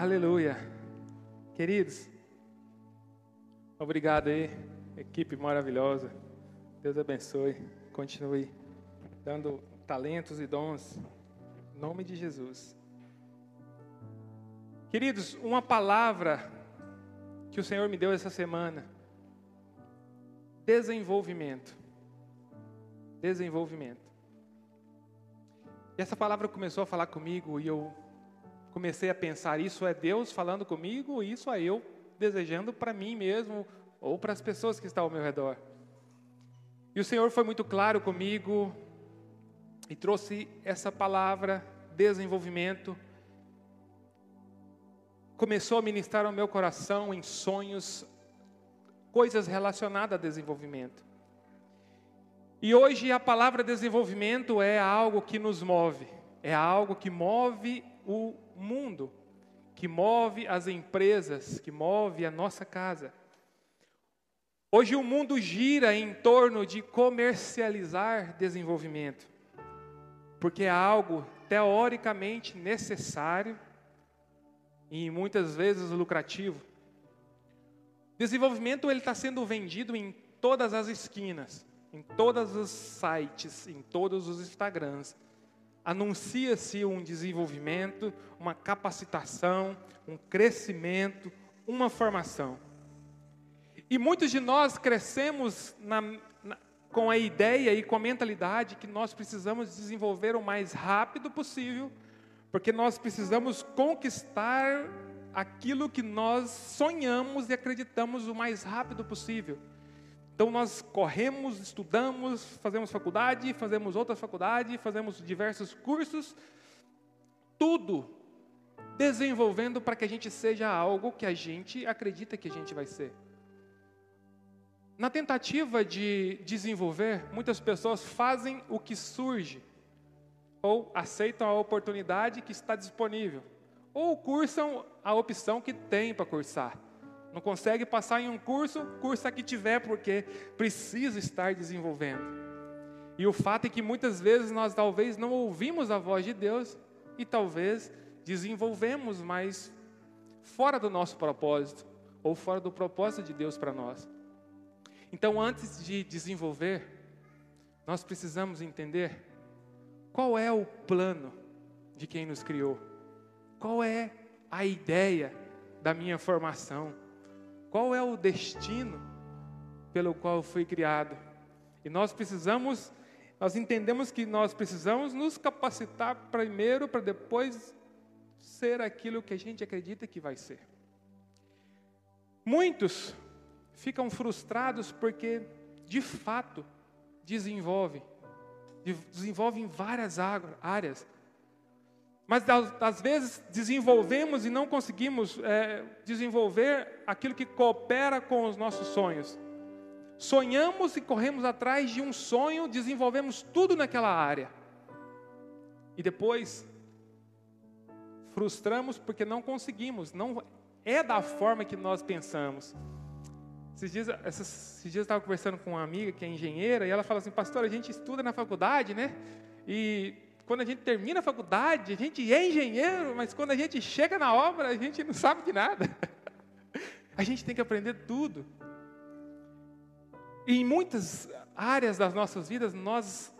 Aleluia. Queridos, obrigado aí, equipe maravilhosa. Deus abençoe. Continue dando talentos e dons. Em nome de Jesus. Queridos, uma palavra que o Senhor me deu essa semana. Desenvolvimento. Desenvolvimento. E essa palavra começou a falar comigo e eu comecei a pensar: isso é Deus falando comigo, isso é eu desejando para mim mesmo ou para as pessoas que estão ao meu redor. E o Senhor foi muito claro comigo e trouxe essa palavra, desenvolvimento. Começou a ministrar ao meu coração em sonhos, coisas relacionadas a desenvolvimento. E hoje a palavra desenvolvimento é algo que nos move, é algo que move o mundo, que move as empresas, que move a nossa casa. Hoje o mundo gira em torno de comercializar desenvolvimento, porque é algo teoricamente necessário e muitas vezes lucrativo. Desenvolvimento ele está sendo vendido em todas as esquinas em todos os sites, em todos os Instagrams, anuncia-se um desenvolvimento, uma capacitação, um crescimento, uma formação. E muitos de nós crescemos na, na, com a ideia e com a mentalidade que nós precisamos desenvolver o mais rápido possível, porque nós precisamos conquistar aquilo que nós sonhamos e acreditamos o mais rápido possível. Então nós corremos, estudamos, fazemos faculdade, fazemos outra faculdade, fazemos diversos cursos, tudo desenvolvendo para que a gente seja algo que a gente acredita que a gente vai ser. Na tentativa de desenvolver, muitas pessoas fazem o que surge, ou aceitam a oportunidade que está disponível, ou cursam a opção que tem para cursar. Não consegue passar em um curso, cursa que tiver, porque precisa estar desenvolvendo. E o fato é que muitas vezes nós talvez não ouvimos a voz de Deus e talvez desenvolvemos mais fora do nosso propósito ou fora do propósito de Deus para nós. Então, antes de desenvolver, nós precisamos entender qual é o plano de quem nos criou, qual é a ideia da minha formação. Qual é o destino pelo qual eu fui criado? E nós precisamos, nós entendemos que nós precisamos nos capacitar primeiro para depois ser aquilo que a gente acredita que vai ser. Muitos ficam frustrados porque, de fato, desenvolvem, desenvolvem várias áreas, mas às vezes desenvolvemos e não conseguimos é, desenvolver aquilo que coopera com os nossos sonhos. Sonhamos e corremos atrás de um sonho, desenvolvemos tudo naquela área. E depois frustramos porque não conseguimos, não é da forma que nós pensamos. Esses dias, esses dias eu estava conversando com uma amiga que é engenheira e ela fala assim, pastor, a gente estuda na faculdade, né? E quando a gente termina a faculdade, a gente é engenheiro, mas quando a gente chega na obra, a gente não sabe de nada. A gente tem que aprender tudo. E em muitas áreas das nossas vidas, nós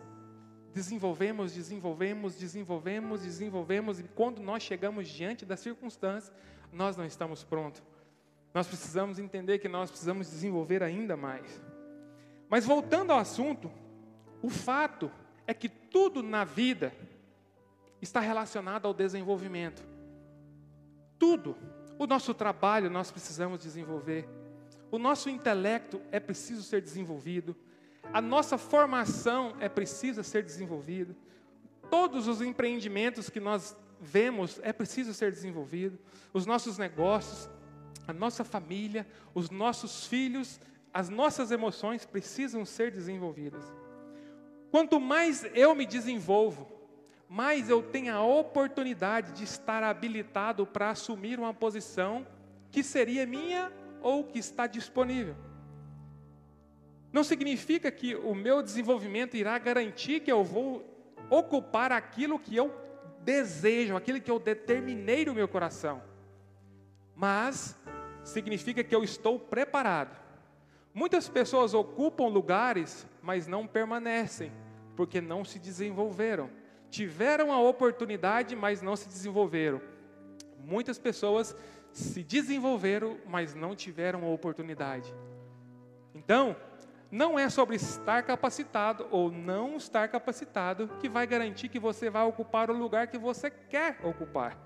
desenvolvemos, desenvolvemos, desenvolvemos, desenvolvemos, e quando nós chegamos diante das circunstâncias, nós não estamos prontos. Nós precisamos entender que nós precisamos desenvolver ainda mais. Mas voltando ao assunto, o fato é que tudo na vida está relacionado ao desenvolvimento. Tudo. O nosso trabalho nós precisamos desenvolver. O nosso intelecto é preciso ser desenvolvido. A nossa formação é precisa ser desenvolvida. Todos os empreendimentos que nós vemos é preciso ser desenvolvido. Os nossos negócios, a nossa família, os nossos filhos, as nossas emoções precisam ser desenvolvidas. Quanto mais eu me desenvolvo, mais eu tenho a oportunidade de estar habilitado para assumir uma posição que seria minha ou que está disponível. Não significa que o meu desenvolvimento irá garantir que eu vou ocupar aquilo que eu desejo, aquilo que eu determinei no meu coração. mas significa que eu estou preparado. Muitas pessoas ocupam lugares, mas não permanecem, porque não se desenvolveram. Tiveram a oportunidade, mas não se desenvolveram. Muitas pessoas se desenvolveram, mas não tiveram a oportunidade. Então, não é sobre estar capacitado ou não estar capacitado que vai garantir que você vai ocupar o lugar que você quer ocupar.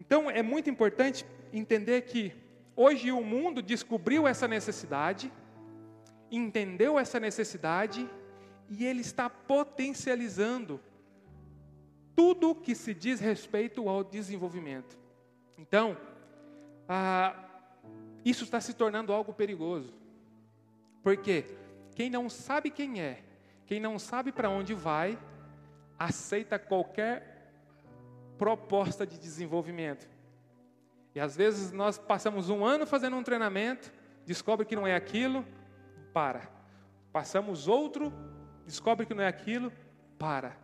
Então, é muito importante entender que hoje o mundo descobriu essa necessidade, entendeu essa necessidade e ele está potencializando tudo que se diz respeito ao desenvolvimento. Então, ah, isso está se tornando algo perigoso. Porque quem não sabe quem é, quem não sabe para onde vai, aceita qualquer proposta de desenvolvimento. E às vezes nós passamos um ano fazendo um treinamento, descobre que não é aquilo, para. Passamos outro, descobre que não é aquilo, para.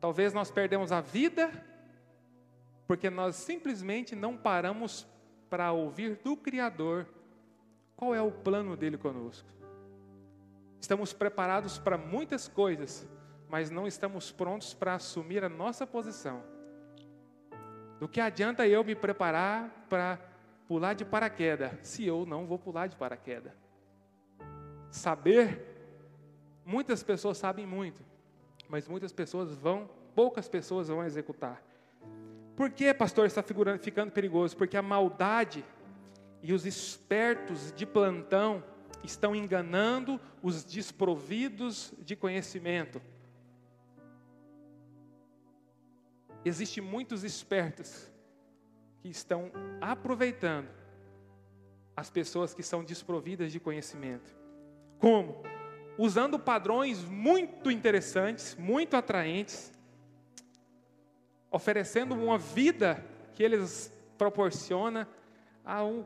Talvez nós perdemos a vida porque nós simplesmente não paramos para ouvir do Criador qual é o plano dele conosco. Estamos preparados para muitas coisas, mas não estamos prontos para assumir a nossa posição. Do que adianta eu me preparar para pular de paraquedas, se eu não vou pular de paraquedas? Saber, muitas pessoas sabem muito, mas muitas pessoas vão, poucas pessoas vão executar. Por que, pastor, está ficando perigoso? Porque a maldade e os espertos de plantão estão enganando os desprovidos de conhecimento. Existem muitos espertos que estão aproveitando as pessoas que são desprovidas de conhecimento. Como? Usando padrões muito interessantes, muito atraentes, oferecendo uma vida que eles proporcionam.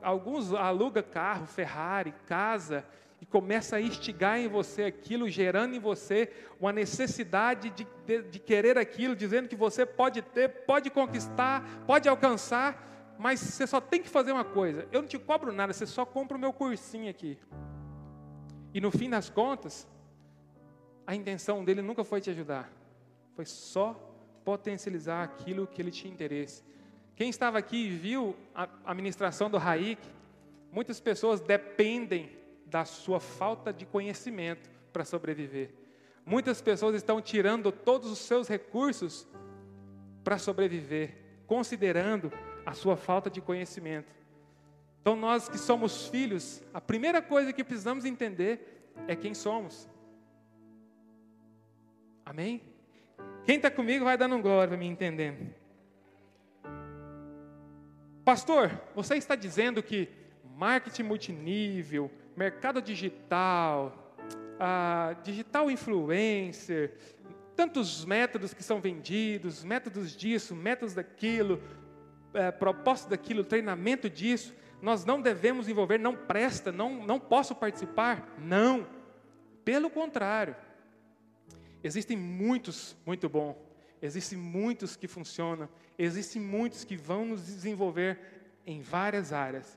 Alguns alugam carro, Ferrari, casa, e começa a instigar em você aquilo, gerando em você uma necessidade de, de, de, querer aquilo, dizendo que você pode ter, pode conquistar, pode alcançar, mas você só tem que fazer uma coisa: eu não te cobro nada, você só compra o meu cursinho aqui. E no fim das contas, a intenção dele nunca foi te ajudar, foi só potencializar aquilo que ele tinha interesse. Quem estava aqui e viu a, a ministração do Raik, muitas pessoas dependem da sua falta de conhecimento para sobreviver. Muitas pessoas estão tirando todos os seus recursos para sobreviver, considerando a sua falta de conhecimento. Então, nós que somos filhos, a primeira coisa que precisamos entender é quem somos. Amém? Quem está comigo vai dando um glória para me entendendo. Pastor, você está dizendo que marketing multinível, mercado digital, digital influencer, tantos métodos que são vendidos, métodos disso, métodos daquilo, é, propósito daquilo, treinamento disso, nós não devemos envolver, não presta, não, não posso participar? Não. Pelo contrário. Existem muitos muito bom, existem muitos que funcionam, existem muitos que vão nos desenvolver em várias áreas.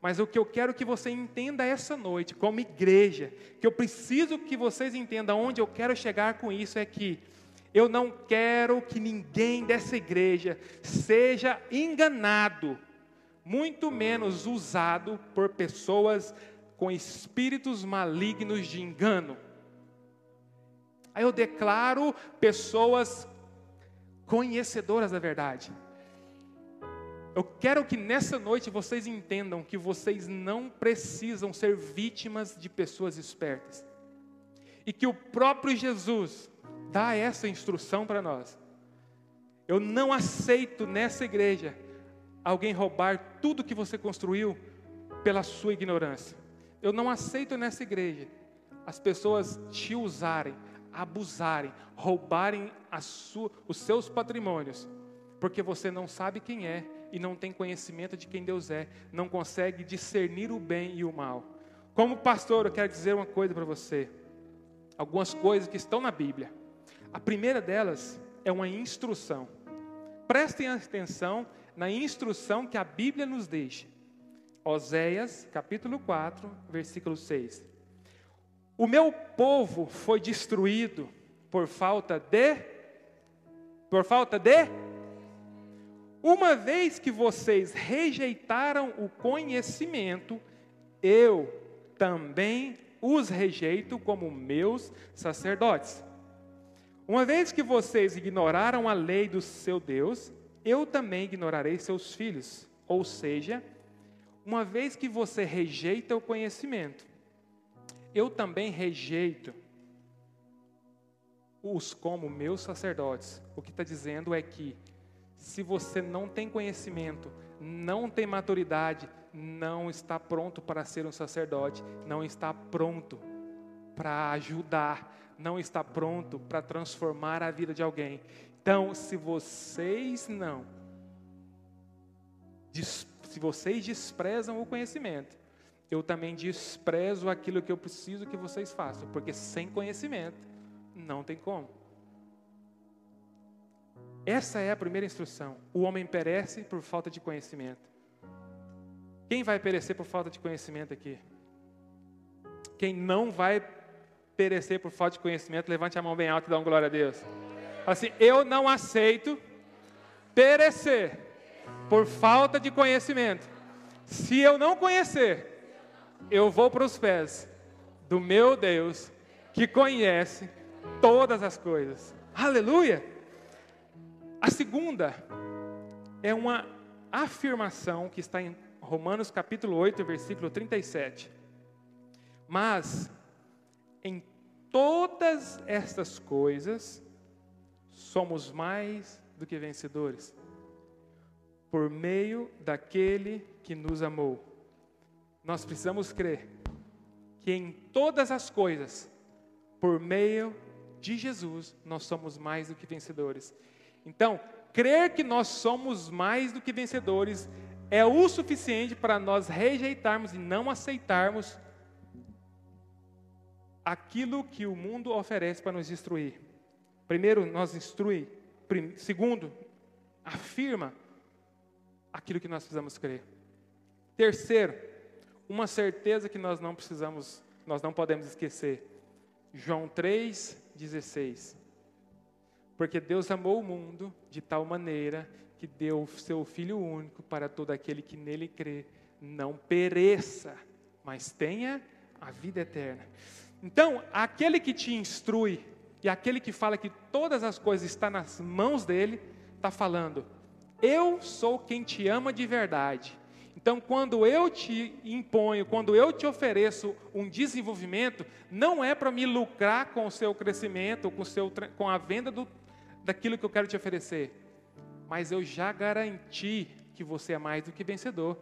Mas o que eu quero que você entenda essa noite, como igreja, que eu preciso que vocês entendam onde eu quero chegar com isso é que eu não quero que ninguém dessa igreja seja enganado, muito menos usado por pessoas com espíritos malignos de engano. Aí eu declaro pessoas conhecedoras da verdade. Eu quero que nessa noite vocês entendam que vocês não precisam ser vítimas de pessoas espertas. E que o próprio Jesus dá essa instrução para nós. Eu não aceito nessa igreja alguém roubar tudo que você construiu pela sua ignorância. Eu não aceito nessa igreja as pessoas te usarem abusarem, roubarem sua, os seus patrimônios, porque você não sabe quem é e não tem conhecimento de quem Deus é, não consegue discernir o bem e o mal. Como pastor, eu quero dizer uma coisa para você, algumas coisas que estão na Bíblia. A primeira delas é uma instrução. Prestem atenção na instrução que a Bíblia nos deixa. Oséias, capítulo 4, versículo 6. O meu povo foi destruído por falta de por falta de uma vez que vocês rejeitaram o conhecimento, eu também os rejeito como meus sacerdotes. Uma vez que vocês ignoraram a lei do seu Deus, eu também ignorarei seus filhos. Ou seja, uma vez que você rejeita o conhecimento, eu também rejeito os como meus sacerdotes. O que está dizendo é que se você não tem conhecimento, não tem maturidade, não está pronto para ser um sacerdote, não está pronto para ajudar, não está pronto para transformar a vida de alguém. Então, se vocês não, se vocês desprezam o conhecimento, eu também desprezo aquilo que eu preciso que vocês façam, porque sem conhecimento não tem como. Essa é a primeira instrução. O homem perece por falta de conhecimento. Quem vai perecer por falta de conhecimento aqui? Quem não vai perecer por falta de conhecimento, levante a mão bem alta e dá uma glória a Deus. Assim, eu não aceito perecer por falta de conhecimento. Se eu não conhecer, eu vou para os pés do meu Deus que conhece todas as coisas. Aleluia! A segunda é uma afirmação que está em Romanos capítulo 8, versículo 37. Mas em todas estas coisas somos mais do que vencedores por meio daquele que nos amou. Nós precisamos crer que em todas as coisas, por meio de Jesus, nós somos mais do que vencedores. Então, crer que nós somos mais do que vencedores é o suficiente para nós rejeitarmos e não aceitarmos aquilo que o mundo oferece para nos destruir. Primeiro, nos instrui. Segundo, afirma aquilo que nós precisamos crer. Terceiro, uma certeza que nós não precisamos, nós não podemos esquecer. João 3:16. Porque Deus amou o mundo de tal maneira que deu o seu Filho único para todo aquele que nele crê, não pereça, mas tenha a vida eterna. Então, aquele que te instrui e aquele que fala que todas as coisas estão nas mãos dele, está falando: Eu sou quem te ama de verdade. Então, quando eu te imponho, quando eu te ofereço um desenvolvimento, não é para me lucrar com o seu crescimento, com, o seu, com a venda do, daquilo que eu quero te oferecer, mas eu já garanti que você é mais do que vencedor.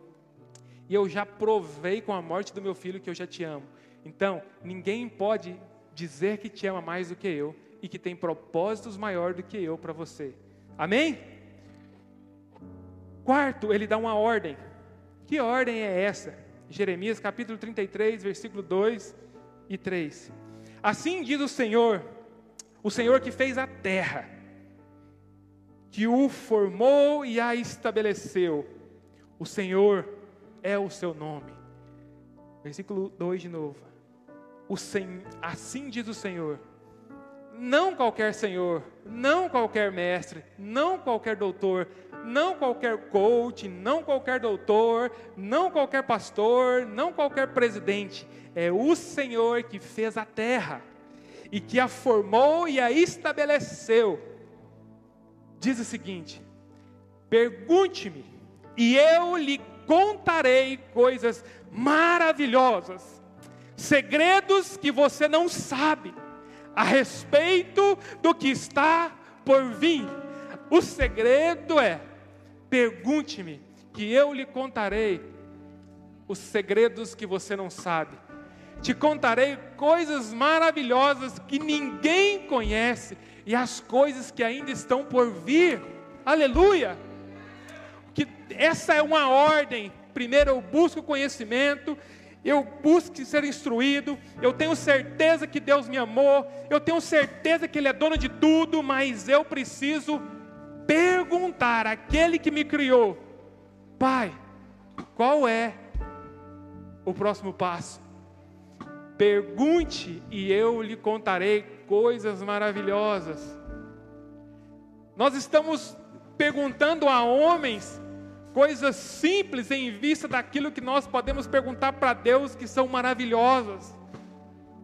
E eu já provei com a morte do meu filho que eu já te amo. Então, ninguém pode dizer que te ama mais do que eu e que tem propósitos maior do que eu para você. Amém? Quarto, ele dá uma ordem. Que ordem é essa? Jeremias capítulo 33, versículo 2 e 3. Assim diz o Senhor, o Senhor que fez a terra que o formou e a estabeleceu. O Senhor é o seu nome. Versículo 2 de novo. O sen... Assim diz o Senhor. Não qualquer senhor, não qualquer mestre, não qualquer doutor, não qualquer coach, não qualquer doutor, não qualquer pastor, não qualquer presidente. É o Senhor que fez a terra e que a formou e a estabeleceu diz o seguinte: Pergunte-me, e eu lhe contarei coisas maravilhosas, segredos que você não sabe, a respeito do que está por vir. O segredo é: pergunte-me, que eu lhe contarei os segredos que você não sabe. Te contarei coisas maravilhosas que ninguém conhece e as coisas que ainda estão por vir. Aleluia! Que essa é uma ordem. Primeiro eu busco conhecimento, eu busco ser instruído, eu tenho certeza que Deus me amou, eu tenho certeza que Ele é dono de tudo, mas eu preciso perguntar àquele que me criou Pai, qual é o próximo passo? Pergunte e eu lhe contarei coisas maravilhosas. Nós estamos perguntando a homens coisas simples em vista daquilo que nós podemos perguntar para Deus que são maravilhosas.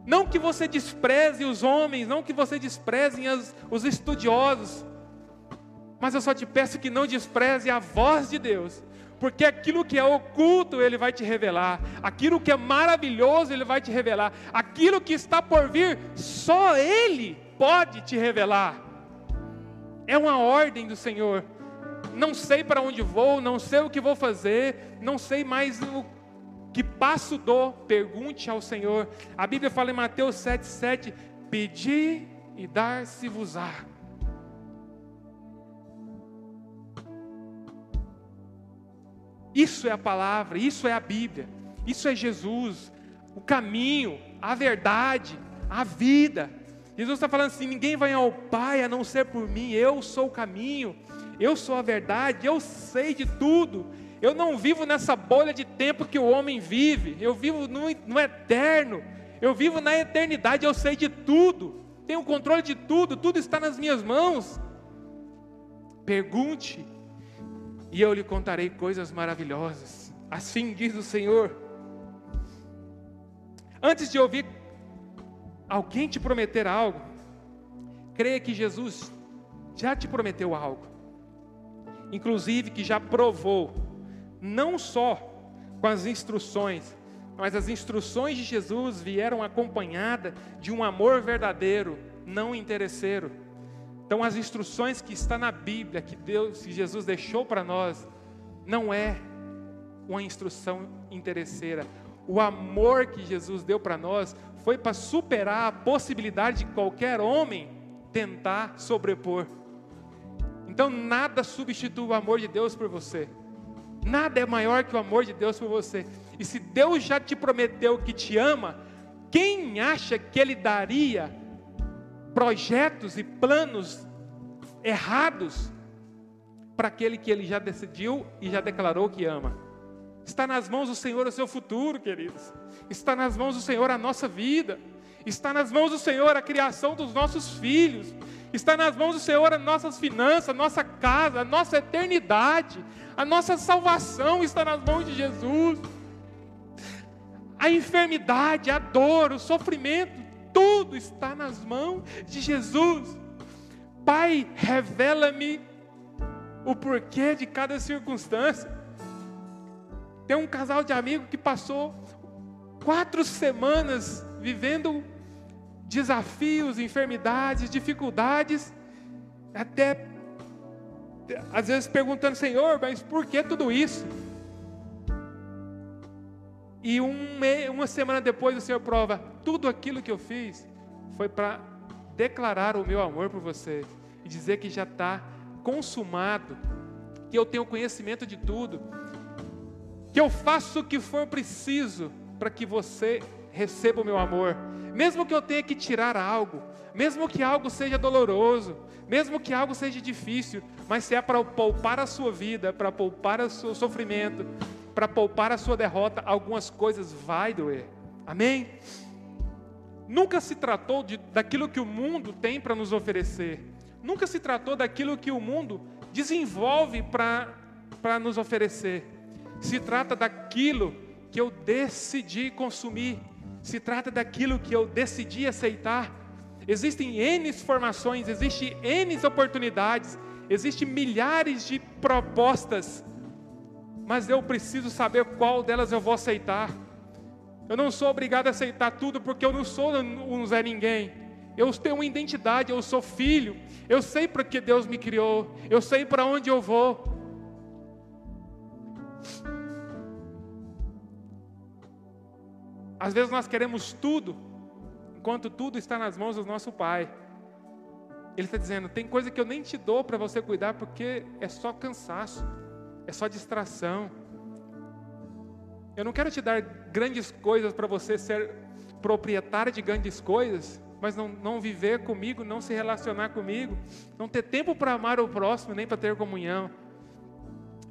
Não que você despreze os homens, não que você despreze as, os estudiosos, mas eu só te peço que não despreze a voz de Deus, porque aquilo que é oculto Ele vai te revelar, aquilo que é maravilhoso Ele vai te revelar, aquilo que está por vir, só Ele pode te revelar. É uma ordem do Senhor. Não sei para onde vou, não sei o que vou fazer, não sei mais o que passo dou, pergunte ao Senhor. A Bíblia fala em Mateus 7,7: Pedi e dar-se-vos-á. Isso é a palavra, isso é a Bíblia, isso é Jesus, o caminho, a verdade, a vida. Jesus está falando assim: ninguém vai ao Pai a não ser por mim, eu sou o caminho, eu sou a verdade, eu sei de tudo. Eu não vivo nessa bolha de tempo que o homem vive, eu vivo no, no eterno, eu vivo na eternidade, eu sei de tudo, tenho controle de tudo, tudo está nas minhas mãos. Pergunte, e eu lhe contarei coisas maravilhosas. Assim diz o Senhor. Antes de ouvir alguém te prometer algo, creia que Jesus já te prometeu algo, inclusive que já provou não só com as instruções, mas as instruções de Jesus vieram acompanhadas de um amor verdadeiro, não interesseiro. Então, as instruções que está na Bíblia, que Deus, que Jesus deixou para nós, não é uma instrução interesseira. O amor que Jesus deu para nós foi para superar a possibilidade de qualquer homem tentar sobrepor. Então, nada substitui o amor de Deus por você. Nada é maior que o amor de Deus por você. E se Deus já te prometeu que te ama, quem acha que Ele daria projetos e planos errados para aquele que Ele já decidiu e já declarou que ama? Está nas mãos do Senhor o seu futuro, queridos. Está nas mãos do Senhor a nossa vida. Está nas mãos do Senhor a criação dos nossos filhos. Está nas mãos do Senhor as nossas finanças, a nossa casa, a nossa eternidade. A nossa salvação está nas mãos de Jesus. A enfermidade, a dor, o sofrimento, tudo está nas mãos de Jesus. Pai, revela-me o porquê de cada circunstância. Tem um casal de amigos que passou quatro semanas vivendo desafios, enfermidades, dificuldades, até às vezes perguntando, Senhor, mas por que tudo isso? E um, uma semana depois o Senhor prova: tudo aquilo que eu fiz foi para declarar o meu amor por você e dizer que já está consumado, que eu tenho conhecimento de tudo, que eu faço o que for preciso para que você receba o meu amor, mesmo que eu tenha que tirar algo, mesmo que algo seja doloroso, mesmo que algo seja difícil, mas se é para poupar a sua vida, para poupar o seu sofrimento, para poupar a sua derrota, algumas coisas vai doer. Amém? Nunca se tratou de, daquilo que o mundo tem para nos oferecer. Nunca se tratou daquilo que o mundo desenvolve para nos oferecer. Se trata daquilo que eu decidi consumir. Se trata daquilo que eu decidi aceitar Existem N formações, existem N oportunidades, existem milhares de propostas, mas eu preciso saber qual delas eu vou aceitar. Eu não sou obrigado a aceitar tudo porque eu não sou um Zé Ninguém. Eu tenho uma identidade, eu sou filho. Eu sei para que Deus me criou. Eu sei para onde eu vou. Às vezes nós queremos tudo, enquanto tudo está nas mãos do nosso Pai. Ele está dizendo: tem coisa que eu nem te dou para você cuidar, porque é só cansaço, é só distração. Eu não quero te dar grandes coisas para você ser proprietário de grandes coisas, mas não, não viver comigo, não se relacionar comigo, não ter tempo para amar o próximo, nem para ter comunhão.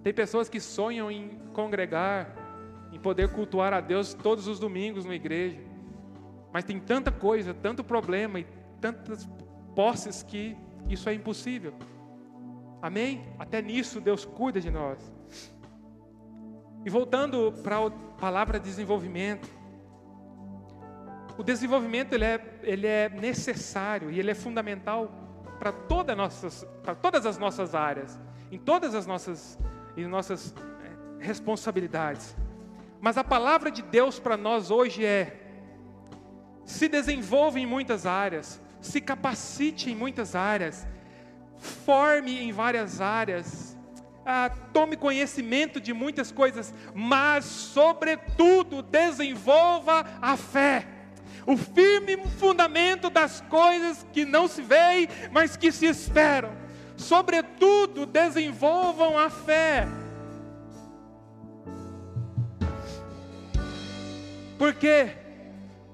Tem pessoas que sonham em congregar, em poder cultuar a Deus todos os domingos na igreja. Mas tem tanta coisa, tanto problema e tantas posses que isso é impossível. Amém? Até nisso Deus cuida de nós. E voltando para a palavra desenvolvimento. O desenvolvimento ele é, ele é necessário e ele é fundamental para, toda nossas, para todas as nossas áreas, em todas as nossas, em nossas eh, responsabilidades. Mas a palavra de Deus para nós hoje é: se desenvolva em muitas áreas, se capacite em muitas áreas, forme em várias áreas, ah, tome conhecimento de muitas coisas, mas, sobretudo, desenvolva a fé. O firme fundamento das coisas que não se veem, mas que se esperam. Sobretudo, desenvolvam a fé. Por quê?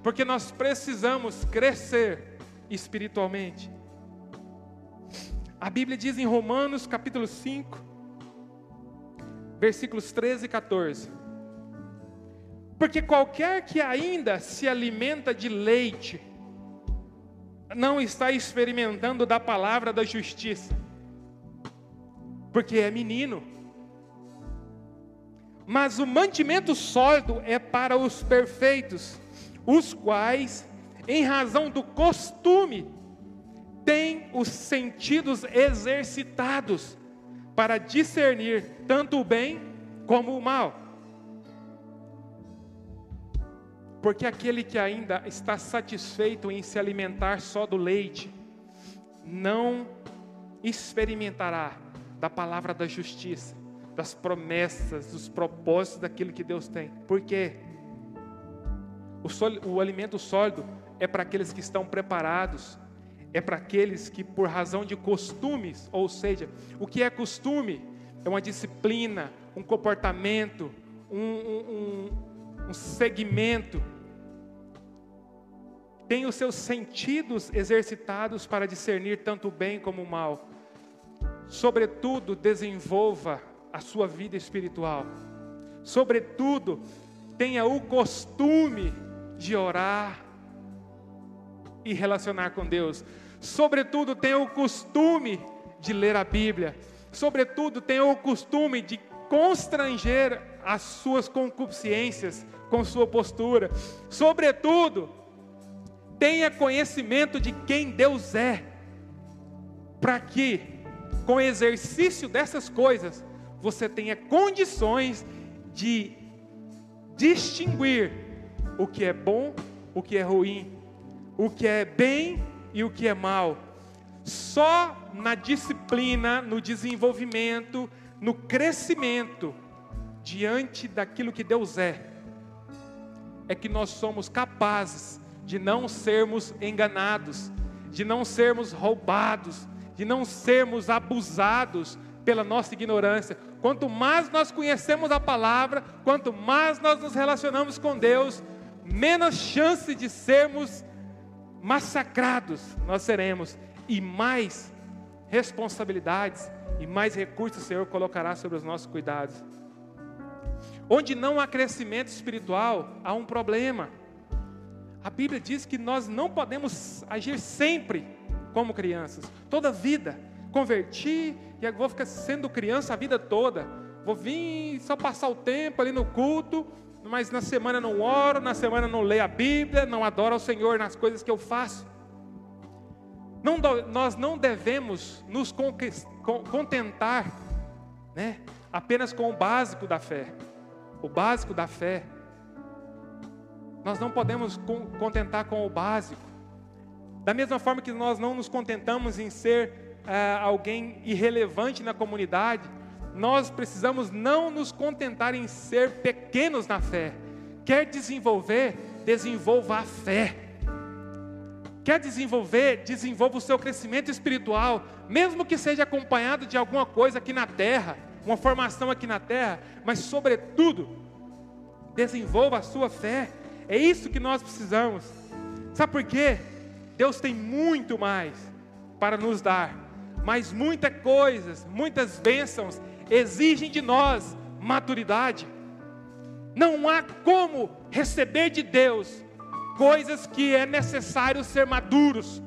Porque nós precisamos crescer espiritualmente. A Bíblia diz em Romanos capítulo 5, versículos 13 e 14: Porque qualquer que ainda se alimenta de leite, não está experimentando da palavra da justiça, porque é menino. Mas o mantimento sólido é para os perfeitos, os quais, em razão do costume, tem os sentidos exercitados para discernir tanto o bem como o mal. Porque aquele que ainda está satisfeito em se alimentar só do leite, não experimentará da palavra da justiça, das promessas, dos propósitos daquilo que Deus tem. Porque o, sol, o alimento sólido é para aqueles que estão preparados é para aqueles que, por razão de costumes, ou seja, o que é costume? É uma disciplina, um comportamento, um, um, um segmento. Tem os seus sentidos exercitados para discernir tanto o bem como o mal. Sobretudo, desenvolva a sua vida espiritual. Sobretudo, tenha o costume de orar, e relacionar com Deus. Sobretudo, tenha o costume de ler a Bíblia. Sobretudo, tenha o costume de constranger as suas concupiscências com sua postura. Sobretudo, tenha conhecimento de quem Deus é, para que, com exercício dessas coisas, você tenha condições de distinguir o que é bom, o que é ruim, o que é bem e o que é mal. Só na disciplina, no desenvolvimento, no crescimento diante daquilo que Deus é, é que nós somos capazes de não sermos enganados, de não sermos roubados, de não sermos abusados pela nossa ignorância. Quanto mais nós conhecemos a palavra, quanto mais nós nos relacionamos com Deus, menos chance de sermos massacrados nós seremos, e mais responsabilidades e mais recursos o Senhor colocará sobre os nossos cuidados. Onde não há crescimento espiritual, há um problema. A Bíblia diz que nós não podemos agir sempre como crianças, toda vida. Converti e vou ficar sendo criança a vida toda. Vou vir só passar o tempo ali no culto, mas na semana não oro, na semana não leio a Bíblia, não adoro ao Senhor nas coisas que eu faço. Não, nós não devemos nos contentar né, apenas com o básico da fé. O básico da fé. Nós não podemos contentar com o básico. Da mesma forma que nós não nos contentamos em ser uh, alguém irrelevante na comunidade, nós precisamos não nos contentar em ser pequenos na fé. Quer desenvolver, desenvolva a fé. Quer desenvolver, desenvolva o seu crescimento espiritual, mesmo que seja acompanhado de alguma coisa aqui na terra, uma formação aqui na terra, mas sobretudo, desenvolva a sua fé. É isso que nós precisamos. Sabe por quê? Deus tem muito mais para nos dar, mas muitas coisas, muitas bênçãos, exigem de nós maturidade. Não há como receber de Deus coisas que é necessário ser maduros,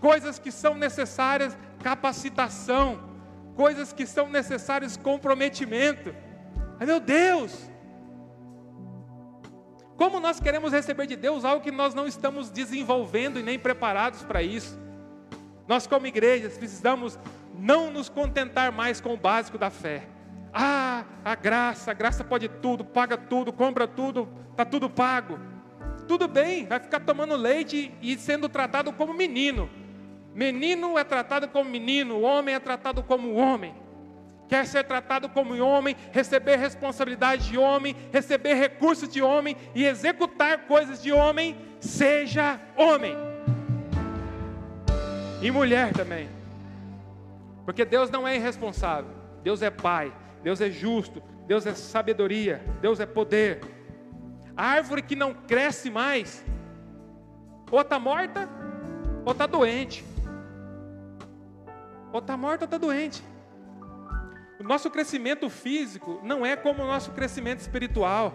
coisas que são necessárias capacitação, coisas que são necessárias comprometimento. Ai meu Deus! Como nós queremos receber de Deus algo que nós não estamos desenvolvendo e nem preparados para isso? Nós, como igrejas, precisamos não nos contentar mais com o básico da fé. Ah, a graça, a graça pode tudo, paga tudo, compra tudo, está tudo pago. Tudo bem, vai ficar tomando leite e sendo tratado como menino. Menino é tratado como menino, homem é tratado como homem. Quer ser tratado como homem, receber responsabilidade de homem, receber recursos de homem e executar coisas de homem, seja homem. E mulher também. Porque Deus não é irresponsável. Deus é Pai. Deus é justo. Deus é sabedoria. Deus é poder. A árvore que não cresce mais, ou está morta, ou está doente. Ou está morta ou está doente. O nosso crescimento físico não é como o nosso crescimento espiritual.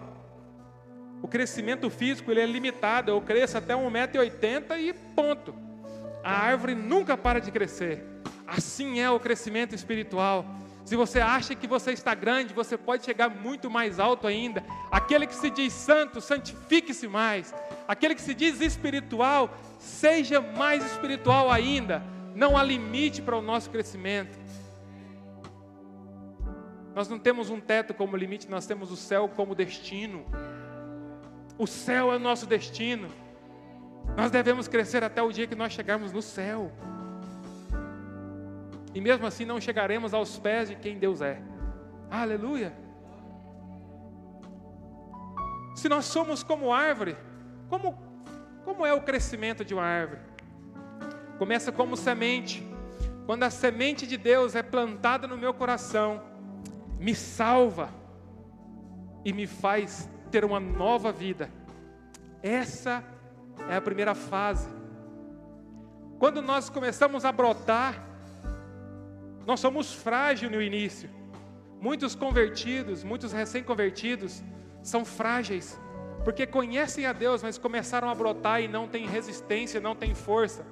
O crescimento físico ele é limitado. Eu cresço até 1,80m e ponto. A árvore nunca para de crescer. Assim é o crescimento espiritual. Se você acha que você está grande, você pode chegar muito mais alto ainda. Aquele que se diz santo, santifique-se mais. Aquele que se diz espiritual, seja mais espiritual ainda. Não há limite para o nosso crescimento. Nós não temos um teto como limite, nós temos o céu como destino. O céu é o nosso destino. Nós devemos crescer até o dia que nós chegarmos no céu. E mesmo assim não chegaremos aos pés de quem Deus é. Aleluia. Se nós somos como árvore, como, como é o crescimento de uma árvore? Começa como semente. Quando a semente de Deus é plantada no meu coração, me salva e me faz ter uma nova vida. Essa é a primeira fase. Quando nós começamos a brotar, nós somos frágeis no início. Muitos convertidos, muitos recém-convertidos, são frágeis, porque conhecem a Deus, mas começaram a brotar e não têm resistência, não têm força.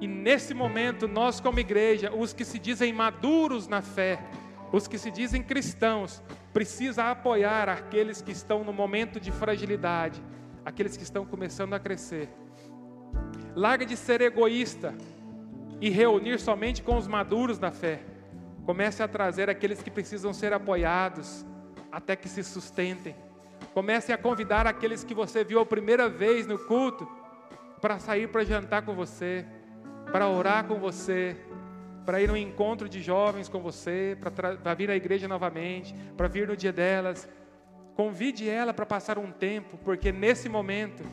E nesse momento, nós, como igreja, os que se dizem maduros na fé, os que se dizem cristãos, precisa apoiar aqueles que estão no momento de fragilidade, aqueles que estão começando a crescer. Larga de ser egoísta e reunir somente com os maduros da fé. Comece a trazer aqueles que precisam ser apoiados até que se sustentem. Comece a convidar aqueles que você viu a primeira vez no culto para sair para jantar com você, para orar com você, para ir no encontro de jovens com você, para vir à igreja novamente, para vir no dia delas. Convide ela para passar um tempo, porque nesse momento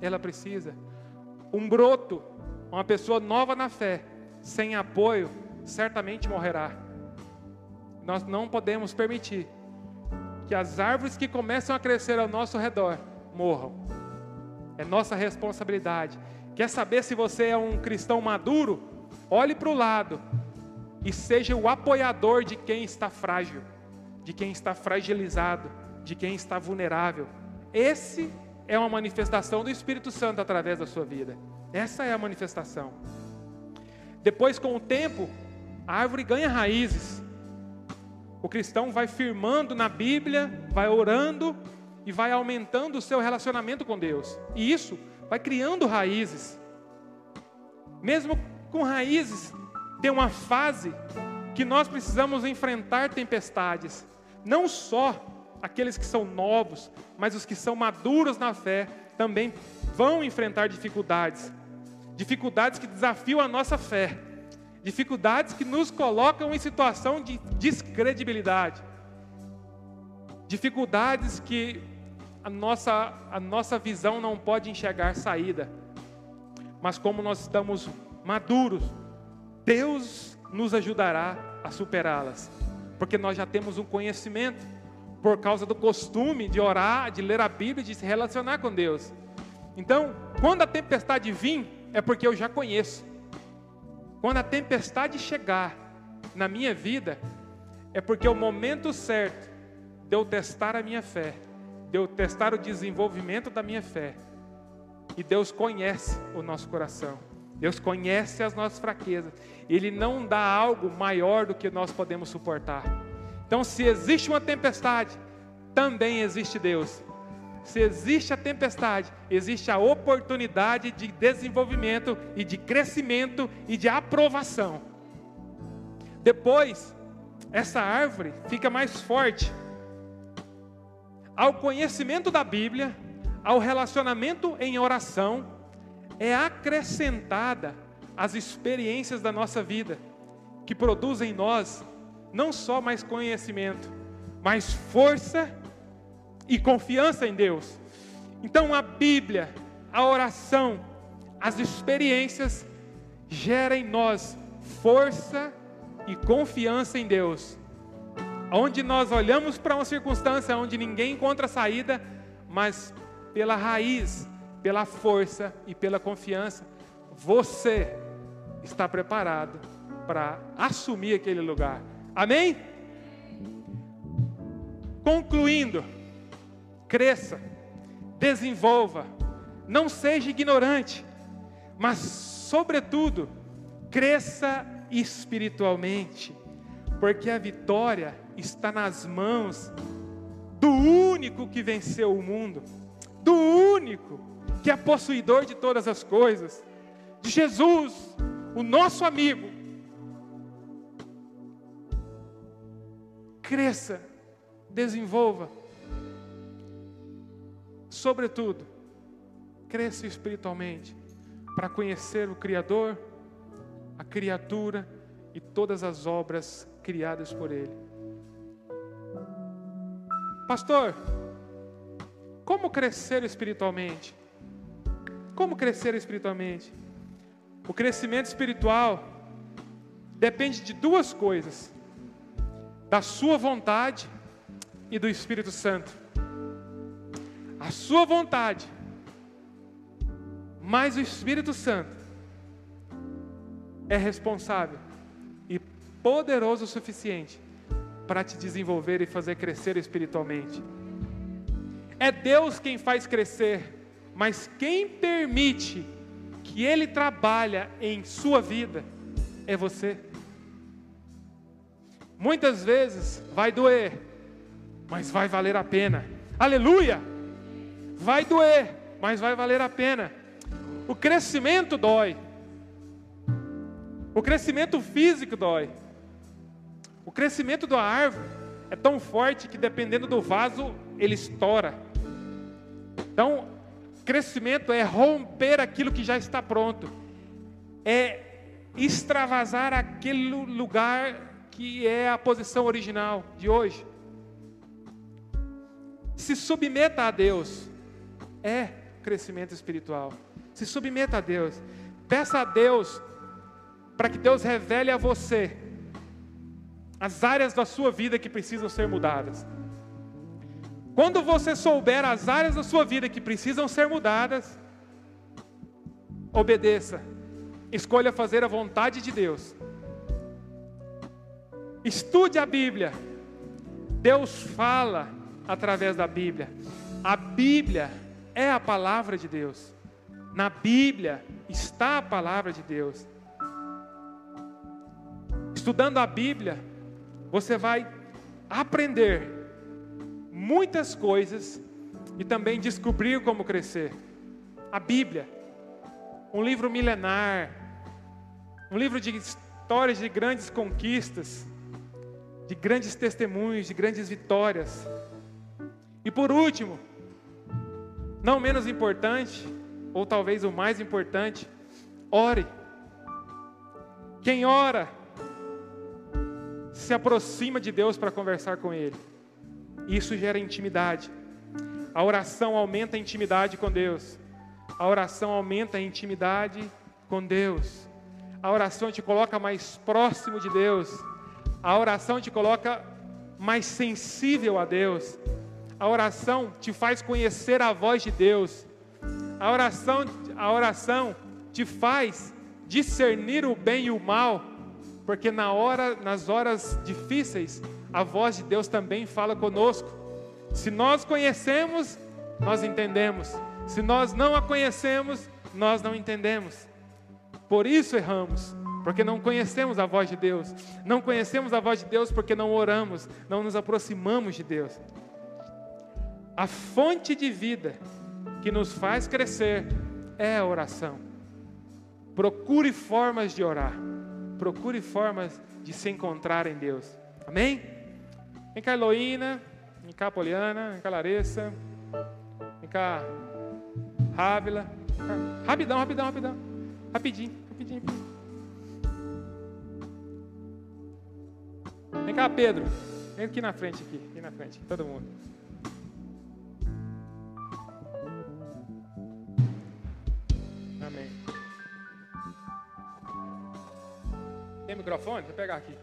ela precisa. Um broto, uma pessoa nova na fé, sem apoio, certamente morrerá. Nós não podemos permitir que as árvores que começam a crescer ao nosso redor morram. É nossa responsabilidade. Quer saber se você é um cristão maduro? Olhe para o lado e seja o apoiador de quem está frágil, de quem está fragilizado de quem está vulnerável. Esse é uma manifestação do Espírito Santo através da sua vida. Essa é a manifestação. Depois, com o tempo, a árvore ganha raízes. O cristão vai firmando na Bíblia, vai orando e vai aumentando o seu relacionamento com Deus. E isso vai criando raízes. Mesmo com raízes, tem uma fase que nós precisamos enfrentar tempestades. Não só aqueles que são novos, mas os que são maduros na fé também vão enfrentar dificuldades. Dificuldades que desafiam a nossa fé. Dificuldades que nos colocam em situação de descredibilidade. Dificuldades que a nossa, a nossa visão não pode enxergar saída. Mas como nós estamos maduros, Deus nos ajudará a superá-las. Porque nós já temos um conhecimento por causa do costume de orar, de ler a Bíblia, de se relacionar com Deus. Então, quando a tempestade vir, é porque eu já conheço. Quando a tempestade chegar na minha vida, é porque o momento certo de eu testar a minha fé, de eu testar o desenvolvimento da minha fé. E Deus conhece o nosso coração. Deus conhece as nossas fraquezas. Ele não dá algo maior do que nós podemos suportar. Então, se existe uma tempestade, também existe Deus. Se existe a tempestade, existe a oportunidade de desenvolvimento e de crescimento e de aprovação. Depois, essa árvore fica mais forte. Ao conhecimento da Bíblia, ao relacionamento em oração, é acrescentada as experiências da nossa vida, que produzem em nós não só mais conhecimento, mas força e confiança em Deus. Então a Bíblia, a oração, as experiências geram em nós força e confiança em Deus. Onde nós olhamos para uma circunstância onde ninguém encontra saída, mas pela raiz, pela força e pela confiança, você está preparado para assumir aquele lugar. Amém? Concluindo, cresça, desenvolva, não seja ignorante, mas, sobretudo, cresça espiritualmente, porque a vitória está nas mãos do único que venceu o mundo, do único que é possuidor de todas as coisas, de Jesus, o nosso amigo. Cresça, desenvolva, sobretudo, cresça espiritualmente para conhecer o Criador, a criatura e todas as obras criadas por Ele. Pastor, como crescer espiritualmente? Como crescer espiritualmente? O crescimento espiritual depende de duas coisas: da sua vontade e do Espírito Santo. A sua vontade, mais o Espírito Santo, é responsável e poderoso o suficiente para te desenvolver e fazer crescer espiritualmente. É Deus quem faz crescer, mas quem permite que Ele trabalhe em sua vida é você. Muitas vezes vai doer, mas vai valer a pena. Aleluia! Vai doer, mas vai valer a pena. O crescimento dói. O crescimento físico dói. O crescimento da árvore é tão forte que dependendo do vaso ele estoura. Então, crescimento é romper aquilo que já está pronto. É extravasar aquele lugar que é a posição original de hoje. Se submeta a Deus. É crescimento espiritual. Se submeta a Deus. Peça a Deus para que Deus revele a você as áreas da sua vida que precisam ser mudadas. Quando você souber as áreas da sua vida que precisam ser mudadas, obedeça. Escolha fazer a vontade de Deus. Estude a Bíblia. Deus fala através da Bíblia. A Bíblia é a palavra de Deus. Na Bíblia está a palavra de Deus. Estudando a Bíblia, você vai aprender muitas coisas e também descobrir como crescer. A Bíblia, um livro milenar, um livro de histórias de grandes conquistas, de grandes testemunhos, de grandes vitórias. E por último, não menos importante, ou talvez o mais importante, ore. Quem ora se aproxima de Deus para conversar com Ele. Isso gera intimidade. A oração aumenta a intimidade com Deus. A oração aumenta a intimidade com Deus. A oração te coloca mais próximo de Deus. A oração te coloca mais sensível a Deus. A oração te faz conhecer a voz de Deus. A oração, a oração te faz discernir o bem e o mal, porque na hora, nas horas difíceis, a voz de Deus também fala conosco. Se nós conhecemos, nós entendemos. Se nós não a conhecemos, nós não entendemos. Por isso erramos, porque não conhecemos a voz de Deus. Não conhecemos a voz de Deus porque não oramos, não nos aproximamos de Deus. A fonte de vida que nos faz crescer é a oração. Procure formas de orar. Procure formas de se encontrar em Deus. Amém? Vem cá, Heloína. Vem cá, Poliana. Vem cá, Larissa. Vem cá, Rávila. Rapidão, rapidão, rapidão. Rapidinho, rapidinho. Vem cá, Pedro. Vem aqui na frente, aqui, aqui na frente, todo mundo. Microfone? Vou pegar aqui.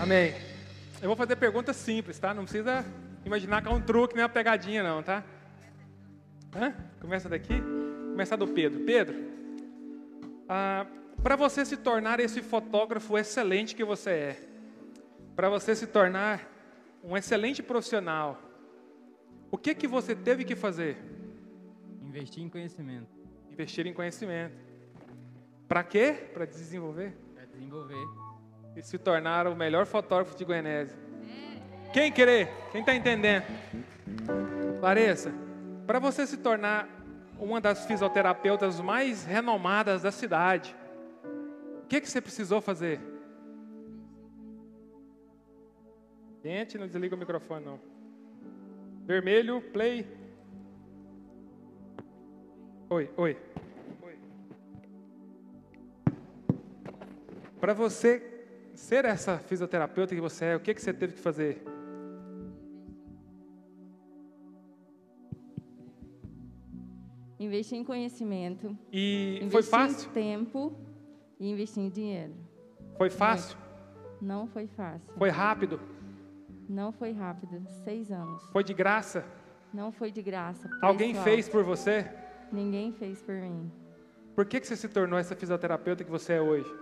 Amém. Eu vou fazer perguntas simples, tá? Não precisa imaginar que é um truque, nem uma pegadinha, não, tá? Hã? Começa daqui? Começa do Pedro. Pedro, ah, para você se tornar esse fotógrafo excelente que você é, para você se tornar um excelente profissional, o que que você teve que fazer? Investir em conhecimento. Investir em conhecimento. Para quê? Para desenvolver? Para desenvolver e se tornar o melhor fotógrafo de Goianésia. Quem querer? Quem está entendendo? Larissa, para você se tornar uma das fisioterapeutas mais renomadas da cidade, o que, que você precisou fazer? Gente, não desliga o microfone não. Vermelho, play. Oi, oi. oi. Para você ser essa fisioterapeuta que você é, o que, que você teve que fazer? Investir em conhecimento. E foi fácil? Em tempo e investir em dinheiro. Foi fácil? Não foi fácil. Foi rápido? Não foi rápido. Seis anos. Foi de graça? Não foi de graça. Alguém fez por você? Ninguém fez por mim. Por que, que você se tornou essa fisioterapeuta que você é hoje?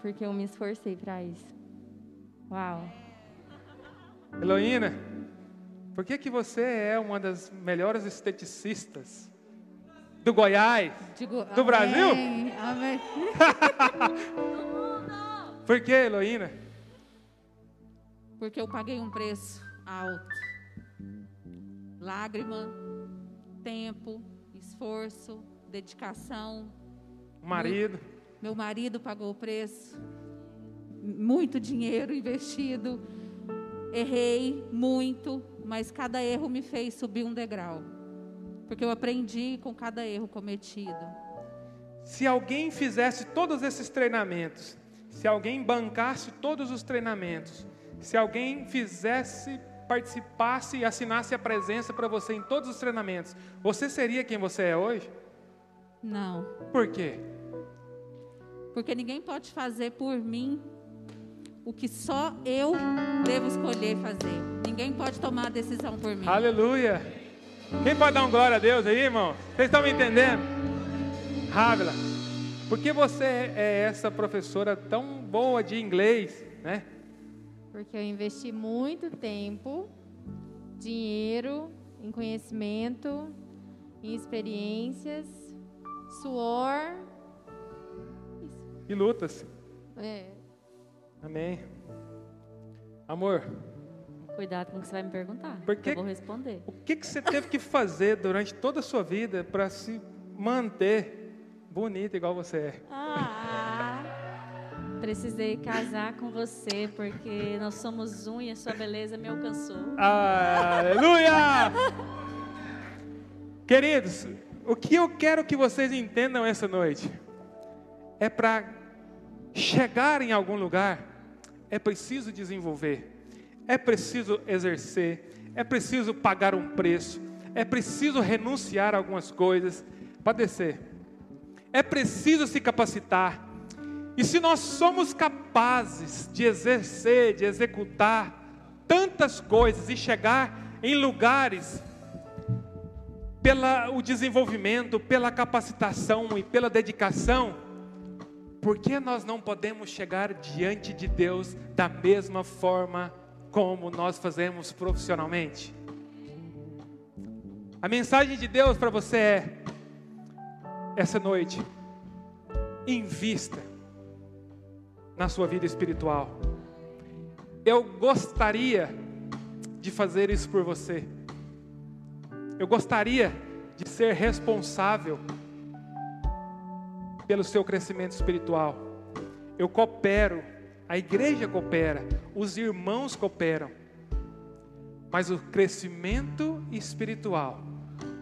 porque eu me esforcei para isso. Uau. Heloína, por que que você é uma das melhores esteticistas do Goiás, Digo, do amém, Brasil? Amém. por que, Heloína? Porque eu paguei um preço alto. Lágrima, tempo, esforço, dedicação. Marido. Meu marido pagou o preço, muito dinheiro investido. Errei muito, mas cada erro me fez subir um degrau. Porque eu aprendi com cada erro cometido. Se alguém fizesse todos esses treinamentos, se alguém bancasse todos os treinamentos, se alguém fizesse, participasse e assinasse a presença para você em todos os treinamentos, você seria quem você é hoje? Não. Por quê? porque ninguém pode fazer por mim o que só eu devo escolher fazer. Ninguém pode tomar a decisão por mim. Aleluia. Quem pode dar um glória a Deus aí, irmão? Vocês estão me entendendo? Rávila, por que você é essa professora tão boa de inglês, né? Porque eu investi muito tempo, dinheiro, em conhecimento, em experiências, suor e lutas. É. Amém. Amor. Cuidado com o que você vai me perguntar. Porque eu vou responder. O que, que você teve que fazer durante toda a sua vida para se manter bonita igual você é? Ah, precisei casar com você porque nós somos um e a sua beleza me alcançou. Aleluia! Queridos, o que eu quero que vocês entendam essa noite é para chegar em algum lugar, é preciso desenvolver, é preciso exercer, é preciso pagar um preço, é preciso renunciar a algumas coisas para descer, é preciso se capacitar. E se nós somos capazes de exercer, de executar tantas coisas e chegar em lugares pela o desenvolvimento, pela capacitação e pela dedicação, por que nós não podemos chegar diante de Deus da mesma forma como nós fazemos profissionalmente? A mensagem de Deus para você é: essa noite, invista na sua vida espiritual. Eu gostaria de fazer isso por você. Eu gostaria de ser responsável pelo seu crescimento espiritual. Eu coopero, a igreja coopera, os irmãos cooperam. Mas o crescimento espiritual,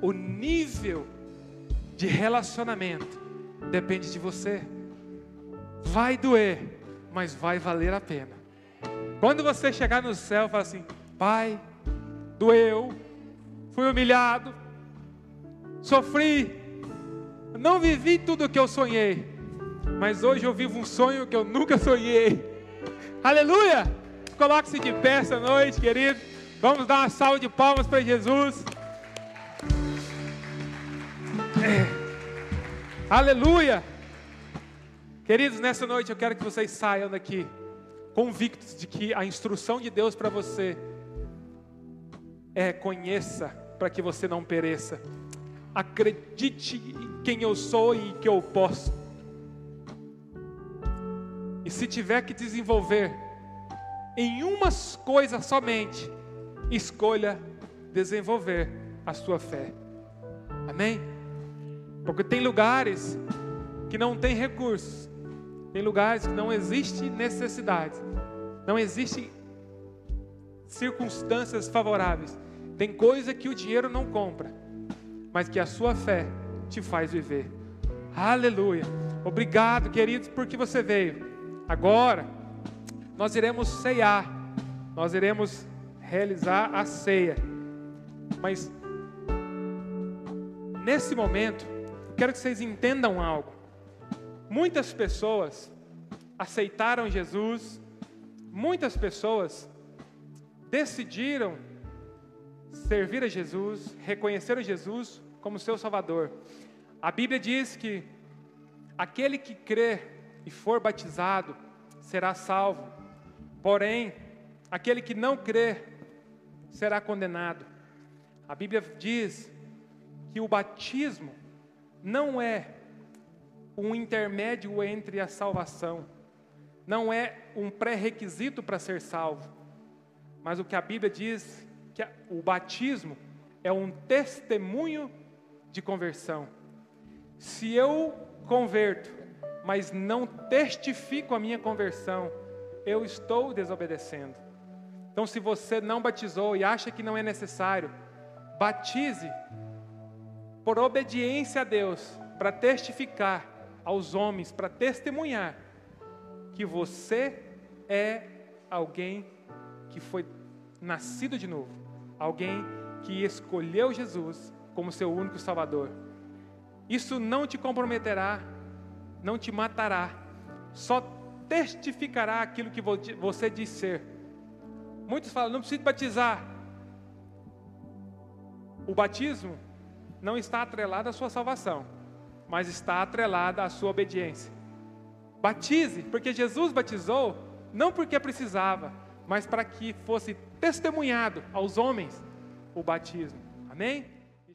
o nível de relacionamento depende de você. Vai doer, mas vai valer a pena. Quando você chegar no céu, fala assim: Pai, doeu, fui humilhado, sofri, não vivi tudo o que eu sonhei, mas hoje eu vivo um sonho que eu nunca sonhei. Aleluia! Coloque-se de pé essa noite, querido. Vamos dar uma salva de palmas para Jesus. É. Aleluia! Queridos, nessa noite eu quero que vocês saiam daqui convictos de que a instrução de Deus para você é conheça para que você não pereça. Acredite em quem eu sou e que eu posso. E se tiver que desenvolver em umas coisas somente, escolha desenvolver a sua fé. Amém? Porque tem lugares que não tem recursos, tem lugares que não existe necessidade, não existe circunstâncias favoráveis. Tem coisa que o dinheiro não compra, mas que a sua fé te faz viver. Aleluia. Obrigado, queridos, porque você veio. Agora, nós iremos ceiar, nós iremos realizar a ceia. Mas, nesse momento, quero que vocês entendam algo. Muitas pessoas aceitaram Jesus, muitas pessoas decidiram servir a Jesus, reconheceram Jesus como seu Salvador. A Bíblia diz que aquele que crê e for batizado será salvo, porém, aquele que não crê será condenado. A Bíblia diz que o batismo não é um intermédio entre a salvação, não é um pré-requisito para ser salvo, mas o que a Bíblia diz que o batismo é um testemunho de conversão. Se eu converto, mas não testifico a minha conversão, eu estou desobedecendo. Então, se você não batizou e acha que não é necessário, batize por obediência a Deus, para testificar aos homens para testemunhar que você é alguém que foi nascido de novo, alguém que escolheu Jesus como seu único Salvador. Isso não te comprometerá, não te matará, só testificará aquilo que você diz ser. Muitos falam, não precisa batizar. O batismo não está atrelado à sua salvação mas está atrelada à sua obediência. Batize, porque Jesus batizou, não porque precisava, mas para que fosse testemunhado aos homens o batismo. Amém?